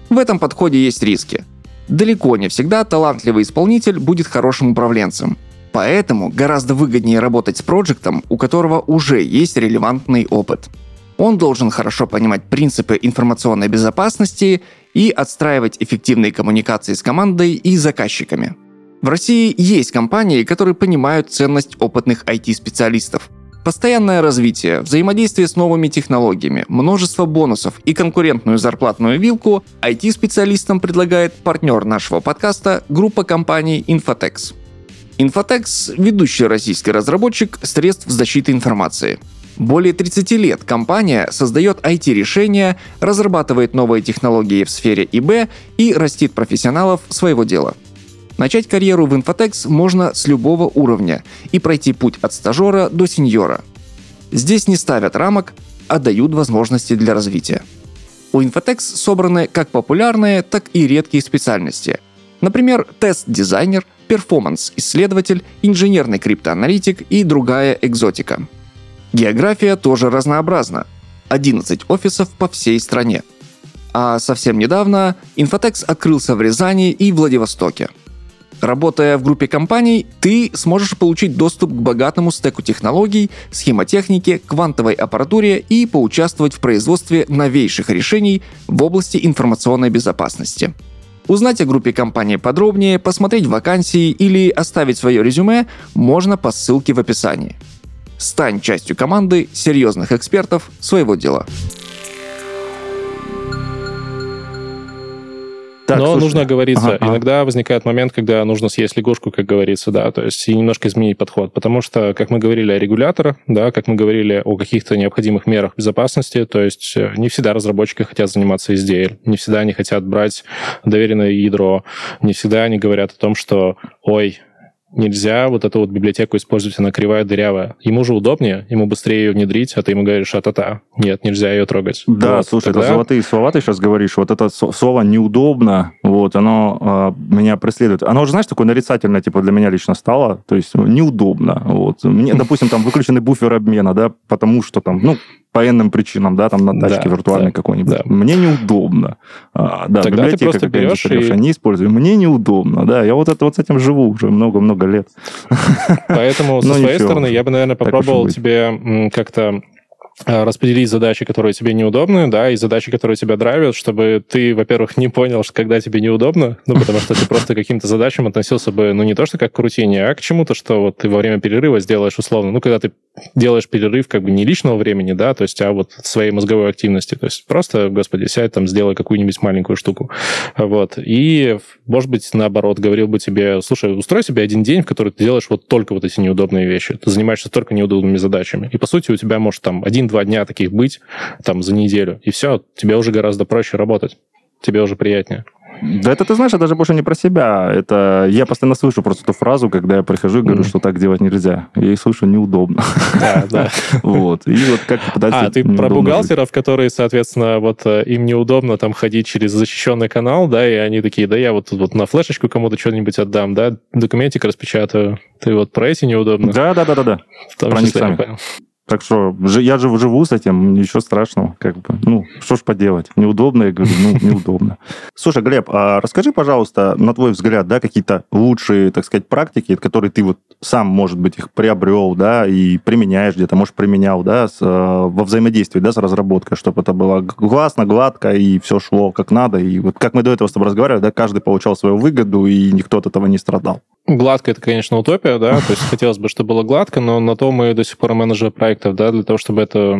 В этом подходе есть риски. Далеко не всегда талантливый исполнитель будет хорошим управленцем. Поэтому гораздо выгоднее работать с проектом, у которого уже есть релевантный опыт. Он должен хорошо понимать принципы информационной безопасности и отстраивать эффективные коммуникации с командой и заказчиками. В России есть компании, которые понимают ценность опытных IT-специалистов. Постоянное развитие, взаимодействие с новыми технологиями, множество бонусов и конкурентную зарплатную вилку IT-специалистам предлагает партнер нашего подкаста группа компаний Infotex. Infotex – ведущий российский разработчик средств защиты информации. Более 30 лет компания создает IT-решения, разрабатывает новые технологии в сфере ИБ и растит профессионалов своего дела – Начать карьеру в Infotex можно с любого уровня и пройти путь от стажера до сеньора. Здесь не ставят рамок, а дают возможности для развития. У Infotex собраны как популярные, так и редкие специальности. Например, тест-дизайнер, перформанс-исследователь, инженерный криптоаналитик и другая экзотика. География тоже разнообразна. 11 офисов по всей стране. А совсем недавно Infotex открылся в Рязани и Владивостоке – Работая в группе компаний, ты сможешь получить доступ к богатому стеку технологий, схемотехнике, квантовой аппаратуре и поучаствовать в производстве новейших решений в области информационной безопасности. Узнать о группе компании подробнее, посмотреть вакансии или оставить свое резюме можно по ссылке в описании. Стань частью команды серьезных экспертов своего дела. Так, Но слушай, нужно оговориться. Ага, Иногда ага. возникает момент, когда нужно съесть лягушку, как говорится, да, то есть и немножко изменить подход. Потому что, как мы говорили о регуляторах, да, как мы говорили о каких-то необходимых мерах безопасности, то есть э, не всегда разработчики хотят заниматься SDL, не всегда они хотят брать доверенное ядро, не всегда они говорят о том, что, ой, нельзя вот эту вот библиотеку использовать, она кривая, дырявая. Ему же удобнее, ему быстрее ее внедрить, а ты ему говоришь, а-та-та. Нет, нельзя ее трогать. Да, вот, слушай, тогда... это золотые слова ты сейчас говоришь. Вот это слово «неудобно», вот, оно э, меня преследует. Оно уже, знаешь, такое нарицательное, типа, для меня лично стало. То есть неудобно. Вот. Мне, допустим, там выключенный буфер обмена, да, потому что там, ну, по иным причинам, да, там на тачке да, виртуальной да, какой-нибудь. Да. Мне неудобно. А, да, Тогда библиотека ты берешь и... не использую. Мне неудобно, да. Я вот это вот с этим живу уже много-много лет. Поэтому со своей стороны я бы, наверное, попробовал тебе как-то Э, распределить задачи, которые тебе неудобны, да, и задачи, которые тебя драйвят, чтобы ты, во-первых, не понял, что когда тебе неудобно, ну, потому что ты просто к каким-то задачам относился бы, ну, не то, что как к рутине, а к чему-то, что вот ты во время перерыва сделаешь условно, ну, когда ты делаешь перерыв как бы не личного времени, да, то есть, а вот своей мозговой активности, то есть просто, господи, сядь там, сделай какую-нибудь маленькую штуку, вот, и, может быть, наоборот, говорил бы тебе, слушай, устрой себе один день, в который ты делаешь вот только вот эти неудобные вещи, ты занимаешься только неудобными задачами, и, по сути, у тебя может там один один-два дня таких быть там за неделю, и все, тебе уже гораздо проще работать, тебе уже приятнее. Да это, ты знаешь, это даже больше не про себя. Это я постоянно слышу просто эту фразу, когда я прихожу и говорю, mm. что так делать нельзя. Я их слышу неудобно. Да, да. Вот. И вот как пытать А, ты про бухгалтеров, которые, соответственно, вот э, им неудобно там ходить через защищенный канал, да, и они такие, да я вот вот на флешечку кому-то что-нибудь отдам, да, документик распечатаю. Ты вот про эти неудобно? Да, да, да, да, да. Про них сами. Так что я же живу с этим, ничего страшного. Как бы. Ну, что ж поделать? Неудобно, я говорю, ну, неудобно. Слушай, Глеб, а расскажи, пожалуйста, на твой взгляд, да, какие-то лучшие, так сказать, практики, которые ты вот сам, может быть, их приобрел, да, и применяешь где-то, может, применял, да, с, э, во взаимодействии, да, с разработкой, чтобы это было гласно, гладко, и все шло как надо. И вот как мы до этого с тобой разговаривали, да, каждый получал свою выгоду, и никто от этого не страдал. Гладко это, конечно, утопия, да, то есть хотелось бы, чтобы было гладко, но на то мы до сих пор менеджеры проектов, да, для того, чтобы эту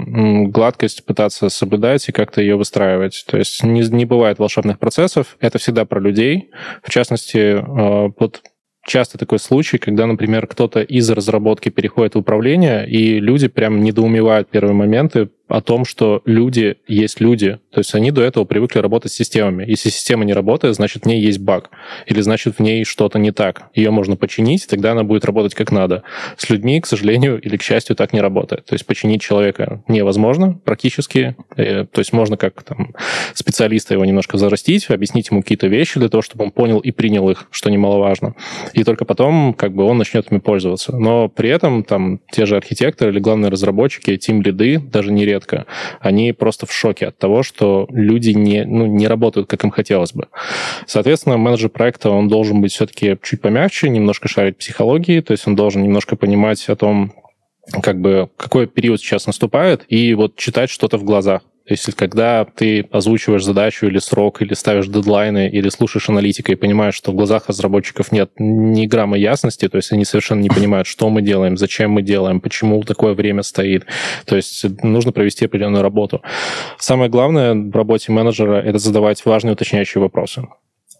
гладкость пытаться соблюдать и как-то ее выстраивать. То есть не, не бывает волшебных процессов, это всегда про людей. В частности, э, вот часто такой случай, когда, например, кто-то из разработки переходит в управление, и люди прям недоумевают первые моменты, о том, что люди есть люди. То есть они до этого привыкли работать с системами. Если система не работает, значит, в ней есть баг. Или значит, в ней что-то не так. Ее можно починить, тогда она будет работать как надо. С людьми, к сожалению или к счастью, так не работает. То есть починить человека невозможно практически. Э, то есть можно как там специалиста его немножко зарастить, объяснить ему какие-то вещи для того, чтобы он понял и принял их, что немаловажно. И только потом как бы он начнет ими пользоваться. Но при этом там те же архитекторы или главные разработчики, тим-лиды, даже не редко, они просто в шоке от того, что люди не, ну, не работают, как им хотелось бы. Соответственно, менеджер проекта, он должен быть все-таки чуть помягче, немножко шарить психологии, то есть он должен немножко понимать о том, как бы какой период сейчас наступает, и вот читать что-то в глазах. То есть, когда ты озвучиваешь задачу или срок, или ставишь дедлайны, или слушаешь аналитика и понимаешь, что в глазах разработчиков нет ни грамма ясности, то есть они совершенно не понимают, что мы делаем, зачем мы делаем, почему такое время стоит. То есть нужно провести определенную работу. Самое главное в работе менеджера — это задавать важные уточняющие вопросы.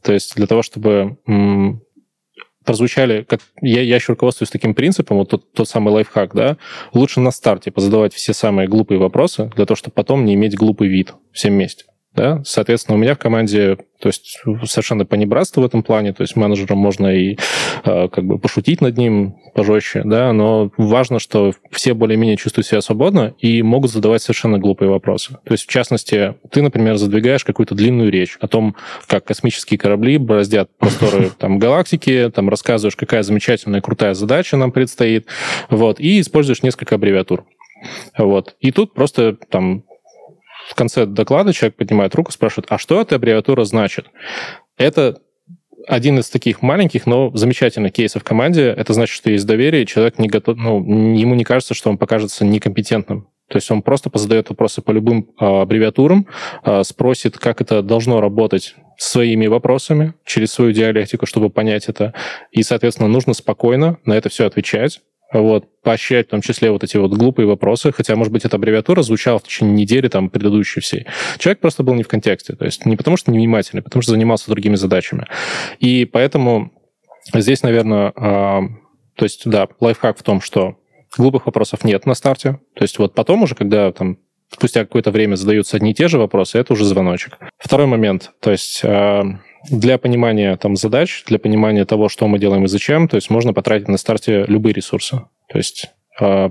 То есть для того, чтобы прозвучали, как я, я еще руководствуюсь таким принципом, вот тот, тот самый лайфхак, да, лучше на старте позадавать все самые глупые вопросы, для того, чтобы потом не иметь глупый вид всем вместе. Да? Соответственно, у меня в команде то есть совершенно понебратство в этом плане, то есть менеджером можно и э, как бы пошутить над ним пожестче, да, но важно, что все более-менее чувствуют себя свободно и могут задавать совершенно глупые вопросы. То есть, в частности, ты, например, задвигаешь какую-то длинную речь о том, как космические корабли бороздят просторы там, галактики, там рассказываешь, какая замечательная, крутая задача нам предстоит, вот, и используешь несколько аббревиатур. Вот. И тут просто там в конце доклада человек поднимает руку, спрашивает, а что эта аббревиатура значит? Это один из таких маленьких, но замечательных кейсов в команде. Это значит, что есть доверие, и человек не готов, ну, ему не кажется, что он покажется некомпетентным. То есть он просто позадает вопросы по любым а, аббревиатурам, а, спросит, как это должно работать своими вопросами, через свою диалектику, чтобы понять это. И, соответственно, нужно спокойно на это все отвечать, вот, поощрять в том числе вот эти вот глупые вопросы, хотя, может быть, эта аббревиатура звучала в течение недели, там, предыдущей всей. Человек просто был не в контексте, то есть не потому что невнимательный, а потому что занимался другими задачами. И поэтому здесь, наверное, э, то есть, да, лайфхак в том, что глупых вопросов нет на старте, то есть вот потом уже, когда там спустя какое-то время задаются одни и те же вопросы, это уже звоночек. Второй момент, то есть э, для понимания там задач, для понимания того, что мы делаем и зачем, то есть можно потратить на старте любые ресурсы. То есть э,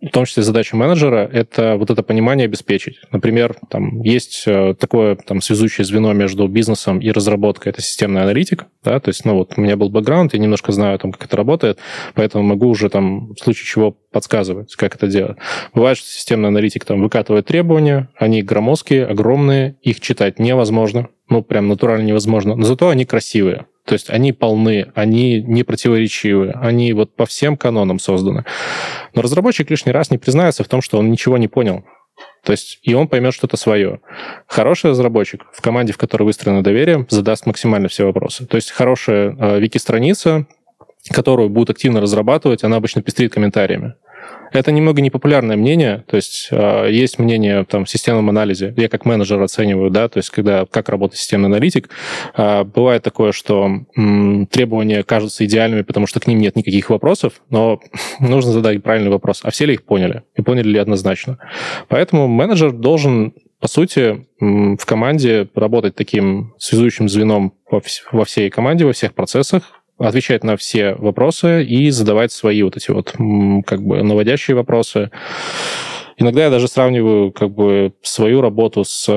в том числе задача менеджера, это вот это понимание обеспечить. Например, там есть э, такое там связующее звено между бизнесом и разработкой, это системный аналитик, да, то есть, ну вот у меня был бэкграунд, я немножко знаю там, как это работает, поэтому могу уже там в случае чего подсказывать, как это делать. Бывает, что системный аналитик там выкатывает требования, они громоздкие, огромные, их читать невозможно, ну, прям натурально невозможно, но зато они красивые. То есть они полны, они не противоречивы, они вот по всем канонам созданы. Но разработчик лишний раз не признается в том, что он ничего не понял. То есть и он поймет что-то свое. Хороший разработчик в команде, в которой выстроено доверие, задаст максимально все вопросы. То есть хорошая э, вики-страница, которую будут активно разрабатывать, она обычно пестрит комментариями. Это немного непопулярное мнение, то есть э, есть мнение там, в системном анализе, я как менеджер оцениваю, да, то есть когда как работает системный аналитик, э, бывает такое, что м, требования кажутся идеальными, потому что к ним нет никаких вопросов, но нужно задать правильный вопрос, а все ли их поняли, и поняли ли однозначно. Поэтому менеджер должен по сути, в команде работать таким связующим звеном во всей команде, во всех процессах, отвечать на все вопросы и задавать свои вот эти вот как бы наводящие вопросы. Иногда я даже сравниваю как бы свою работу с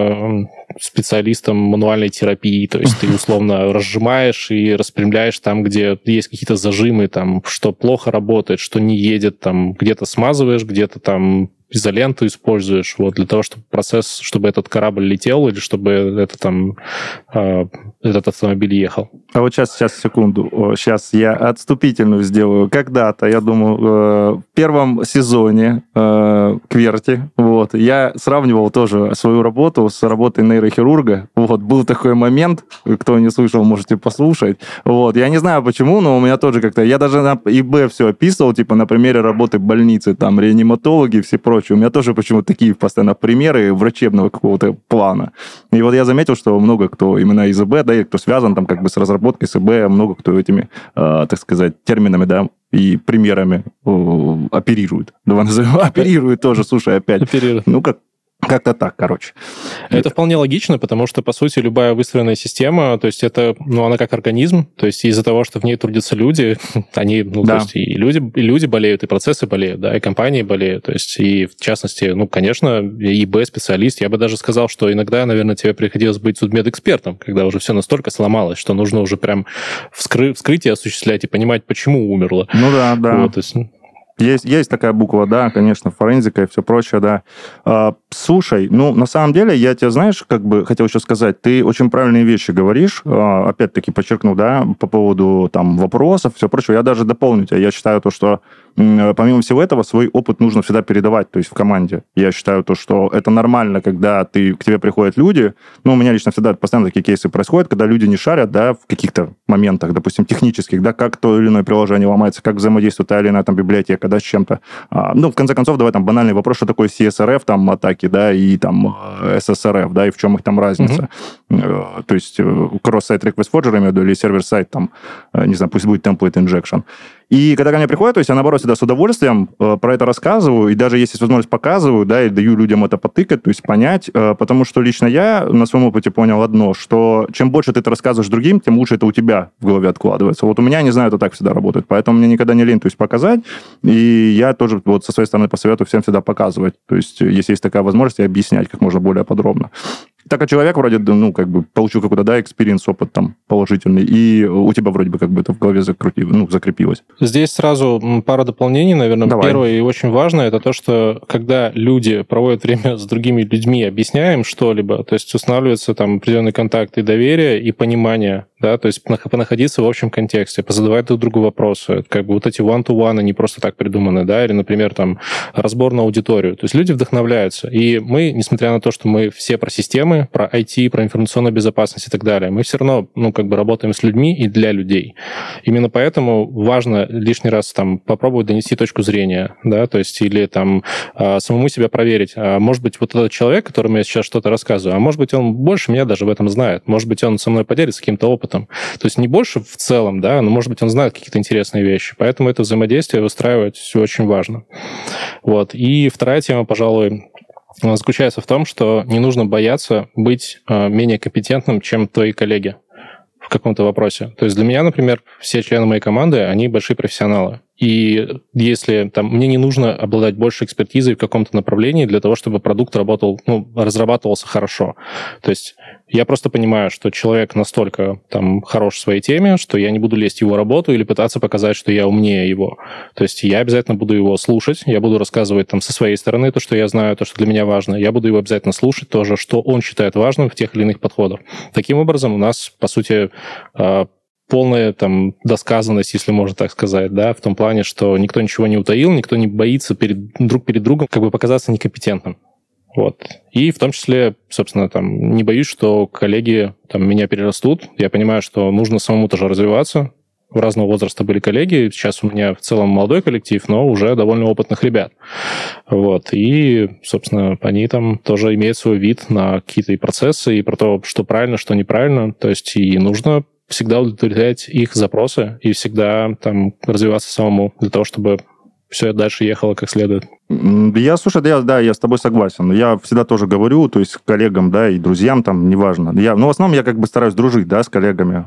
специалистом мануальной терапии, то есть ты условно разжимаешь и распрямляешь там, где есть какие-то зажимы, там, что плохо работает, что не едет, там, где-то смазываешь, где-то там изоленту используешь вот для того, чтобы процесс, чтобы этот корабль летел или чтобы это там э, этот автомобиль ехал. А вот сейчас, сейчас, секунду. Сейчас я отступительную сделаю. Когда-то, я думаю, э, в первом сезоне э, Кверти, вот, я сравнивал тоже свою работу с работой нейрохирурга. Вот, был такой момент, кто не слышал, можете послушать. Вот, я не знаю почему, но у меня тоже как-то... Я даже на ИБ все описывал, типа, на примере работы больницы, там, реаниматологи, все прочее. У меня тоже почему-то такие постоянно примеры врачебного какого-то плана. И вот я заметил, что много кто именно из ИБ, да, и кто связан там как бы с разработкой СБ, много кто этими, э, так сказать, терминами, да, и примерами э, оперирует. Давай назовем, оперирует тоже, слушай, опять. Оперирует. Ну, как как-то так, короче. Это вполне логично, потому что, по сути, любая выстроенная система, то есть это, ну, она как организм, то есть из-за того, что в ней трудятся люди, они, ну, да. то есть и люди, и люди болеют, и процессы болеют, да, и компании болеют, то есть и, в частности, ну, конечно, ИБ-специалист, я бы даже сказал, что иногда, наверное, тебе приходилось быть судмедэкспертом, когда уже все настолько сломалось, что нужно уже прям вскры- вскрытие осуществлять и понимать, почему умерло. Ну да, да. Вот, то есть, есть, есть такая буква, да, конечно, форензика и все прочее, да. А, слушай, ну, на самом деле, я тебе, знаешь, как бы хотел еще сказать, ты очень правильные вещи говоришь, а, опять-таки подчеркну, да, по поводу там вопросов, все прочее. Я даже дополню тебя. Я считаю то, что помимо всего этого, свой опыт нужно всегда передавать, то есть в команде. Я считаю то, что это нормально, когда ты, к тебе приходят люди. Ну, у меня лично всегда постоянно такие кейсы происходят, когда люди не шарят, да, в каких-то моментах, допустим, технических, да, как то или иное приложение ломается, как взаимодействует та или иная там библиотека, да, с чем-то. А, ну, в конце концов, давай там банальный вопрос, что такое CSRF, там, атаки, да, и там SSRF, да, и в чем их там разница. Mm-hmm. То есть cross-site request forger, имею в виду, или сервер-сайт, там, э, не знаю, пусть будет template injection. И когда ко мне приходят, то есть я, наоборот, всегда с удовольствием э, про это рассказываю, и даже если есть возможность показываю, да, и даю людям это потыкать, то есть понять, э, потому что лично я на своем опыте понял одно, что чем больше ты это рассказываешь другим, тем лучше это у тебя в голове откладывается. Вот у меня, не знаю, это так всегда работает, поэтому мне никогда не лень, то есть показать, и я тоже вот со своей стороны посоветую всем всегда показывать, то есть если есть такая возможность, и объяснять как можно более подробно так как человек вроде, ну, как бы получил какой-то, да, experience, опыт там положительный, и у тебя вроде бы как бы это в голове закрутил, ну, закрепилось. Здесь сразу пара дополнений, наверное. Давай. Первое и очень важное, это то, что когда люди проводят время с другими людьми, объясняем что-либо, то есть устанавливается там определенный контакт и доверие, и понимание да, то есть понаходиться в общем контексте, позадавать друг другу вопросы, как бы вот эти one-to-one, они просто так придуманы, да, или, например, там разбор на аудиторию. То есть люди вдохновляются. И мы, несмотря на то, что мы все про системы, системы, про IT, про информационную безопасность и так далее. Мы все равно, ну, как бы работаем с людьми и для людей. Именно поэтому важно лишний раз там попробовать донести точку зрения, да, то есть или там а, самому себя проверить. А может быть, вот этот человек, которому я сейчас что-то рассказываю, а может быть, он больше меня даже в этом знает. Может быть, он со мной поделится каким-то опытом. То есть не больше в целом, да, но, может быть, он знает какие-то интересные вещи. Поэтому это взаимодействие выстраивать очень важно. Вот. И вторая тема, пожалуй, заключается в том, что не нужно бояться быть э, менее компетентным, чем твои коллеги в каком-то вопросе. То есть для меня, например, все члены моей команды, они большие профессионалы. И если там, мне не нужно обладать больше экспертизой в каком-то направлении для того, чтобы продукт работал, ну, разрабатывался хорошо. То есть я просто понимаю, что человек настолько там хорош в своей теме, что я не буду лезть в его работу или пытаться показать, что я умнее его. То есть я обязательно буду его слушать, я буду рассказывать там со своей стороны то, что я знаю, то, что для меня важно. Я буду его обязательно слушать тоже, что он считает важным в тех или иных подходах. Таким образом, у нас, по сути, а, полная там досказанность, если можно так сказать, да, в том плане, что никто ничего не утаил, никто не боится перед, друг перед другом как бы показаться некомпетентным. Вот. И в том числе, собственно, там, не боюсь, что коллеги там, меня перерастут. Я понимаю, что нужно самому тоже развиваться. В разного возраста были коллеги. Сейчас у меня в целом молодой коллектив, но уже довольно опытных ребят. Вот. И, собственно, они там тоже имеют свой вид на какие-то и процессы, и про то, что правильно, что неправильно. То есть и нужно всегда удовлетворять их запросы и всегда там развиваться самому для того, чтобы все дальше ехало как следует. Я, слушай, да, я, да, я с тобой согласен. Я всегда тоже говорю, то есть коллегам, да, и друзьям там, неважно. Я, ну, в основном я как бы стараюсь дружить, да, с коллегами.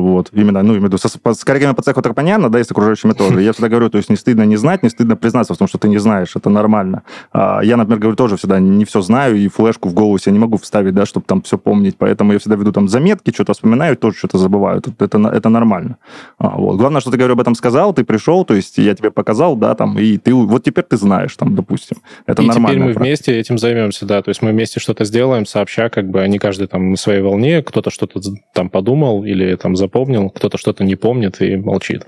Вот, именно, ну, именно с, с коллегами по цеху так понятно, да, и с окружающими тоже. Я всегда говорю, то есть не стыдно не знать, не стыдно признаться в том, что ты не знаешь, это нормально. А, я, например, говорю, тоже всегда не все знаю, и флешку в голову себе не могу вставить, да, чтобы там все помнить, поэтому я всегда веду там заметки, что-то вспоминаю, тоже что-то забываю. Это, это, это нормально. А, вот. Главное, что ты, говорю, об этом сказал, ты пришел, то есть я тебе показал, да, там, и ты, вот теперь ты знаешь, там, допустим. Это и нормально. теперь мы вместе этим займемся, да, то есть мы вместе что-то сделаем, сообща, как бы, они каждый там на своей волне, кто-то что-то там подумал или там запомнил, кто-то что-то не помнит и молчит.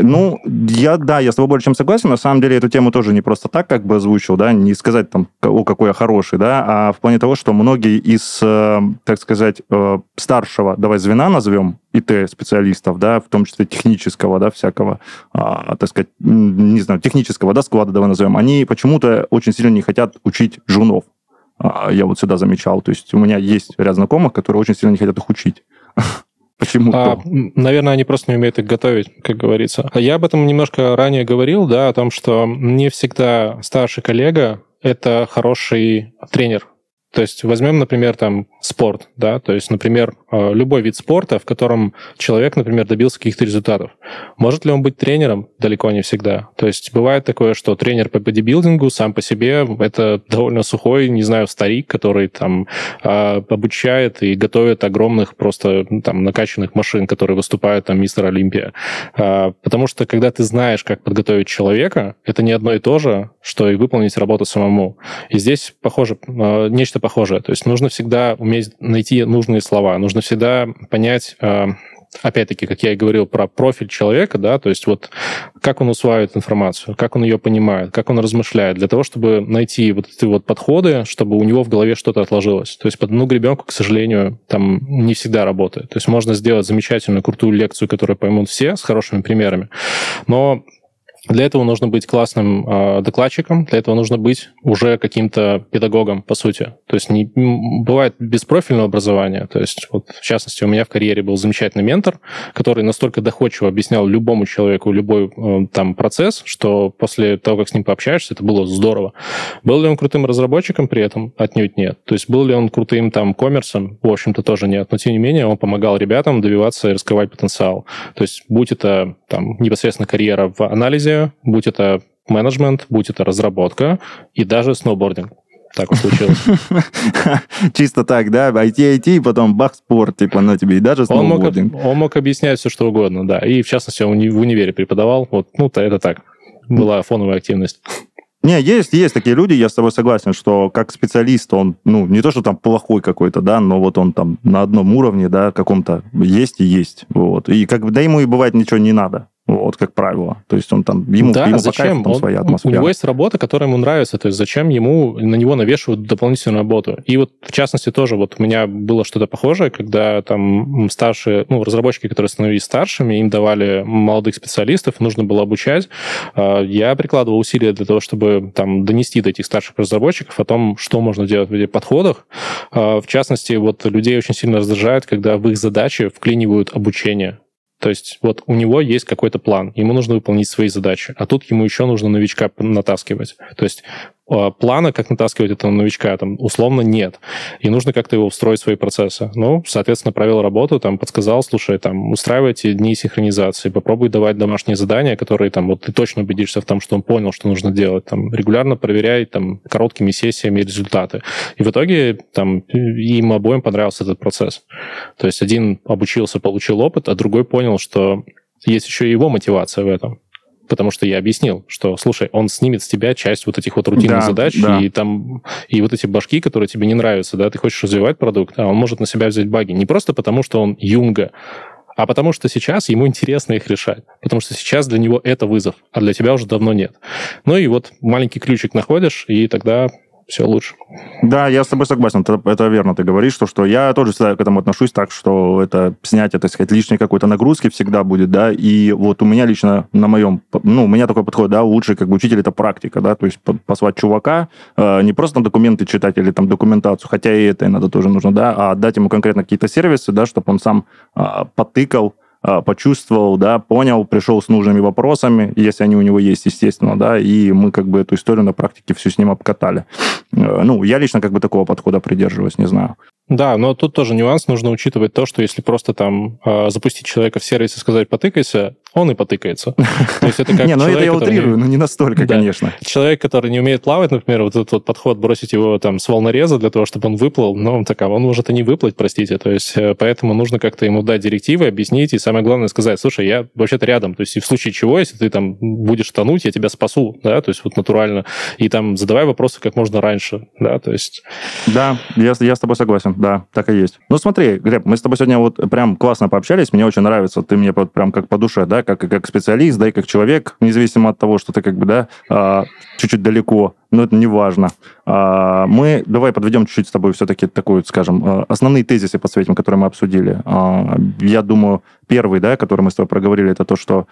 Ну, я, да, я с тобой больше чем согласен. На самом деле эту тему тоже не просто так как бы озвучил, да, не сказать там, о, какой я хороший, да, а в плане того, что многие из, э, так сказать, э, старшего, давай звена назовем, ИТ-специалистов, да, в том числе технического, да, всякого, а, так сказать, не знаю, технического, да, склада, давай назовем, они почему-то очень сильно не хотят учить жунов. А, я вот сюда замечал. То есть у меня есть ряд знакомых, которые очень сильно не хотят их учить. Почему-то. А, наверное, они просто не умеют их готовить, как говорится. Я об этом немножко ранее говорил, да, о том, что не всегда старший коллега — это хороший тренер. То есть возьмем, например, там спорт, да, то есть, например, э, любой вид спорта, в котором человек, например, добился каких-то результатов. Может ли он быть тренером? Далеко не всегда. То есть бывает такое, что тренер по бодибилдингу сам по себе это довольно сухой, не знаю, старик, который там а, обучает и готовит огромных просто там накачанных машин, которые выступают там мистер Олимпия. А, потому что когда ты знаешь, как подготовить человека, это не одно и то же, что и выполнить работу самому. И здесь похоже, э, нечто похожее. То есть нужно всегда найти нужные слова. Нужно всегда понять, э, опять-таки, как я и говорил про профиль человека, да, то есть вот как он усваивает информацию, как он ее понимает, как он размышляет, для того, чтобы найти вот эти вот подходы, чтобы у него в голове что-то отложилось. То есть под одну гребенку, к сожалению, там не всегда работает. То есть можно сделать замечательную, крутую лекцию, которую поймут все, с хорошими примерами, но для этого нужно быть классным э, докладчиком, для этого нужно быть уже каким-то педагогом, по сути. То есть не, бывает беспрофильное образование. То есть, вот, в частности, у меня в карьере был замечательный ментор, который настолько доходчиво объяснял любому человеку любой э, там процесс, что после того, как с ним пообщаешься, это было здорово. Был ли он крутым разработчиком при этом? Отнюдь нет. То есть был ли он крутым там коммерсом? В общем-то, тоже нет. Но, тем не менее, он помогал ребятам добиваться и раскрывать потенциал. То есть будь это там непосредственно карьера в анализе, будь это менеджмент, будь это разработка и даже сноубординг. Так вот случилось. Чисто так, да? IT, IT, потом бах, спорт, типа, ну тебе и даже сноубординг. Он мог, он мог объяснять все, что угодно, да. И, в частности, он в универе преподавал. Вот, ну, это так. Была фоновая активность. Не, есть, есть такие люди, я с тобой согласен, что как специалист он, ну, не то, что там плохой какой-то, да, но вот он там на одном уровне, да, каком-то есть и есть, вот. И как бы, да ему и бывает ничего не надо. Вот, как правило. То есть он там, ему, да, ему зачем? по кайфу, он, своя атмосфера. У него есть работа, которая ему нравится, то есть зачем ему на него навешивают дополнительную работу? И вот, в частности, тоже вот у меня было что-то похожее, когда там старшие, ну, разработчики, которые становились старшими, им давали молодых специалистов, нужно было обучать. А, я прикладывал усилия для того, чтобы там донести до этих старших разработчиков о том, что можно делать в этих подходах. А, в частности, вот людей очень сильно раздражает, когда в их задачи вклинивают обучение. То есть вот у него есть какой-то план, ему нужно выполнить свои задачи, а тут ему еще нужно новичка натаскивать. То есть плана, как натаскивать этого новичка, там, условно нет. И нужно как-то его встроить в свои процессы. Ну, соответственно, провел работу, там, подсказал, слушай, там, устраивайте дни синхронизации, попробуй давать домашние задания, которые, там, вот ты точно убедишься в том, что он понял, что нужно делать, там, регулярно проверяй, там, короткими сессиями результаты. И в итоге, там, им обоим понравился этот процесс. То есть один обучился, получил опыт, а другой понял, что есть еще и его мотивация в этом потому что я объяснил, что, слушай, он снимет с тебя часть вот этих вот рутинных да, задач, да. и там, и вот эти башки, которые тебе не нравятся, да, ты хочешь развивать продукт, а он может на себя взять баги. Не просто потому, что он юнга, а потому что сейчас ему интересно их решать. Потому что сейчас для него это вызов, а для тебя уже давно нет. Ну и вот маленький ключик находишь, и тогда все лучше. Да, я с тобой согласен, это, это верно ты говоришь, что, что я тоже всегда к этому отношусь так, что это снятие, так сказать, лишней какой-то нагрузки всегда будет, да, и вот у меня лично на моем, ну, у меня такой подход, да, лучший как бы учитель это практика, да, то есть позвать чувака, э, не просто документы читать или там документацию, хотя и это иногда тоже нужно, да, а дать ему конкретно какие-то сервисы, да, чтобы он сам э, потыкал, почувствовал, да, понял, пришел с нужными вопросами, если они у него есть, естественно, да, и мы как бы эту историю на практике всю с ним обкатали. Э, ну, я лично как бы такого подхода придерживаюсь, не знаю. Да, но тут тоже нюанс, нужно учитывать то, что если просто там э, запустить человека в сервис и сказать «потыкайся», он и потыкается. То есть это как Не, ну это я утрирую, но не настолько, конечно. Человек, который не умеет плавать, например, вот этот вот подход бросить его там с волнореза для того, чтобы он выплыл, ну, он такая, он может и не выплыть, простите. То есть э, поэтому нужно как-то ему дать директивы, объяснить, и самое главное сказать, слушай, я вообще-то рядом, то есть и в случае чего, если ты там будешь тонуть, я тебя спасу, да, то есть вот натурально, и там задавай вопросы как можно раньше, да, то есть... Да, я, я с тобой согласен, да, так и есть. Ну смотри, Глеб, мы с тобой сегодня вот прям классно пообщались, мне очень нравится, ты мне прям как по душе, да, как, как специалист, да, и как человек, независимо от того, что ты как бы, да, а, чуть-чуть далеко, но это не важно. А, мы давай подведем чуть-чуть с тобой все-таки такую, скажем, а, основные тезисы подсветим, которые мы обсудили. Я думаю, первый, да, который мы с тобой проговорили, это то, что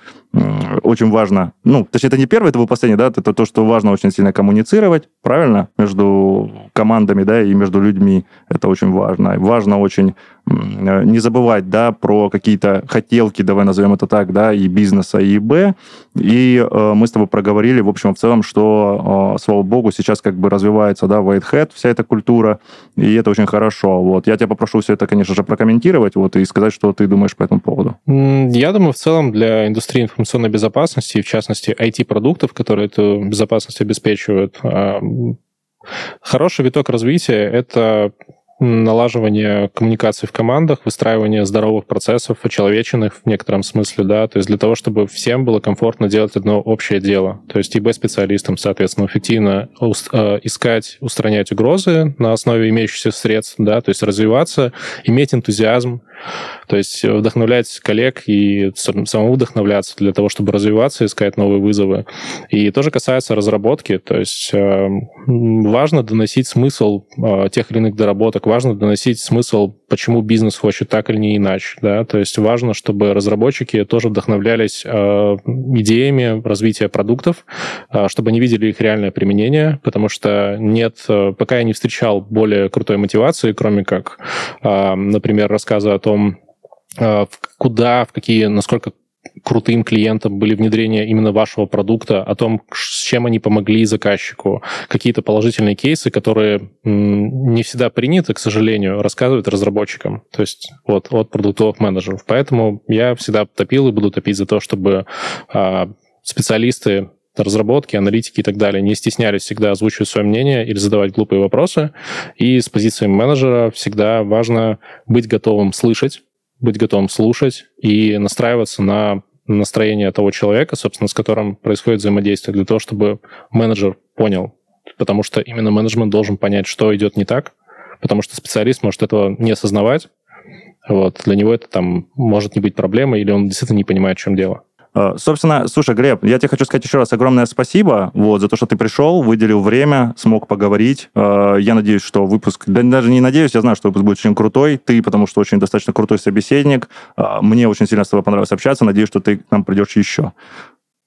очень важно, ну, точнее, это не первый, это был последний, да, это то, что важно очень сильно коммуницировать, правильно, между командами, да, и между людьми, это очень важно. Важно очень не забывать, да, про какие-то хотелки, давай назовем это так, да, и бизнеса, и Б. И э, мы с тобой проговорили, в общем, в целом, что, э, слава богу, сейчас как бы развивается, да, Whitehead, вся эта культура, и это очень хорошо. Вот. Я тебя попрошу все это, конечно же, прокомментировать, вот, и сказать, что ты думаешь по этому поводу. Я думаю, в целом для индустрии информационной безопасности, в частности, IT-продуктов, которые эту безопасность обеспечивают, а, хороший виток развития — это налаживание коммуникации в командах, выстраивание здоровых процессов, очеловеченных в некотором смысле, да, то есть для того, чтобы всем было комфортно делать одно общее дело. То есть и B-специалистам, соответственно, эффективно э, искать, устранять угрозы на основе имеющихся средств, да, то есть развиваться, иметь энтузиазм, то есть вдохновлять коллег и самому вдохновляться для того, чтобы развиваться, искать новые вызовы. И тоже касается разработки, то есть э, важно доносить смысл э, тех или иных доработок, важно доносить смысл, почему бизнес хочет так или не иначе. Да? То есть важно, чтобы разработчики тоже вдохновлялись э, идеями развития продуктов, чтобы они видели их реальное применение, потому что нет, пока я не встречал более крутой мотивации, кроме как, например, рассказа о том, э, куда, в какие, насколько крутым клиентам были внедрения именно вашего продукта, о том, с чем они помогли заказчику, какие-то положительные кейсы, которые не всегда приняты, к сожалению, рассказывать разработчикам, то есть вот, от продуктовых менеджеров. Поэтому я всегда топил и буду топить за то, чтобы а, специалисты разработки, аналитики и так далее не стеснялись всегда озвучивать свое мнение или задавать глупые вопросы. И с позиции менеджера всегда важно быть готовым слышать, быть готовым слушать и настраиваться на настроение того человека, собственно, с которым происходит взаимодействие, для того, чтобы менеджер понял. Потому что именно менеджмент должен понять, что идет не так, потому что специалист может этого не осознавать. Вот. Для него это там может не быть проблемой, или он действительно не понимает, в чем дело. Э, собственно, слушай, Глеб, я тебе хочу сказать еще раз огромное спасибо вот, за то, что ты пришел, выделил время, смог поговорить. Э, я надеюсь, что выпуск... Да, даже не надеюсь, я знаю, что выпуск будет очень крутой. Ты, потому что очень достаточно крутой собеседник. Э, мне очень сильно с тобой понравилось общаться. Надеюсь, что ты к нам придешь еще.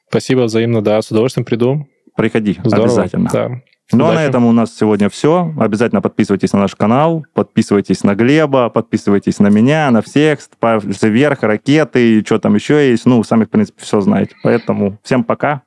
Спасибо взаимно, да, с удовольствием приду. Приходи, Здорово, обязательно. Да. Ну, а на этом у нас сегодня все. Обязательно подписывайтесь на наш канал, подписывайтесь на Глеба, подписывайтесь на меня, на всех, пальцы вверх, ракеты, и что там еще есть. Ну, сами, в принципе, все знаете. Поэтому всем пока.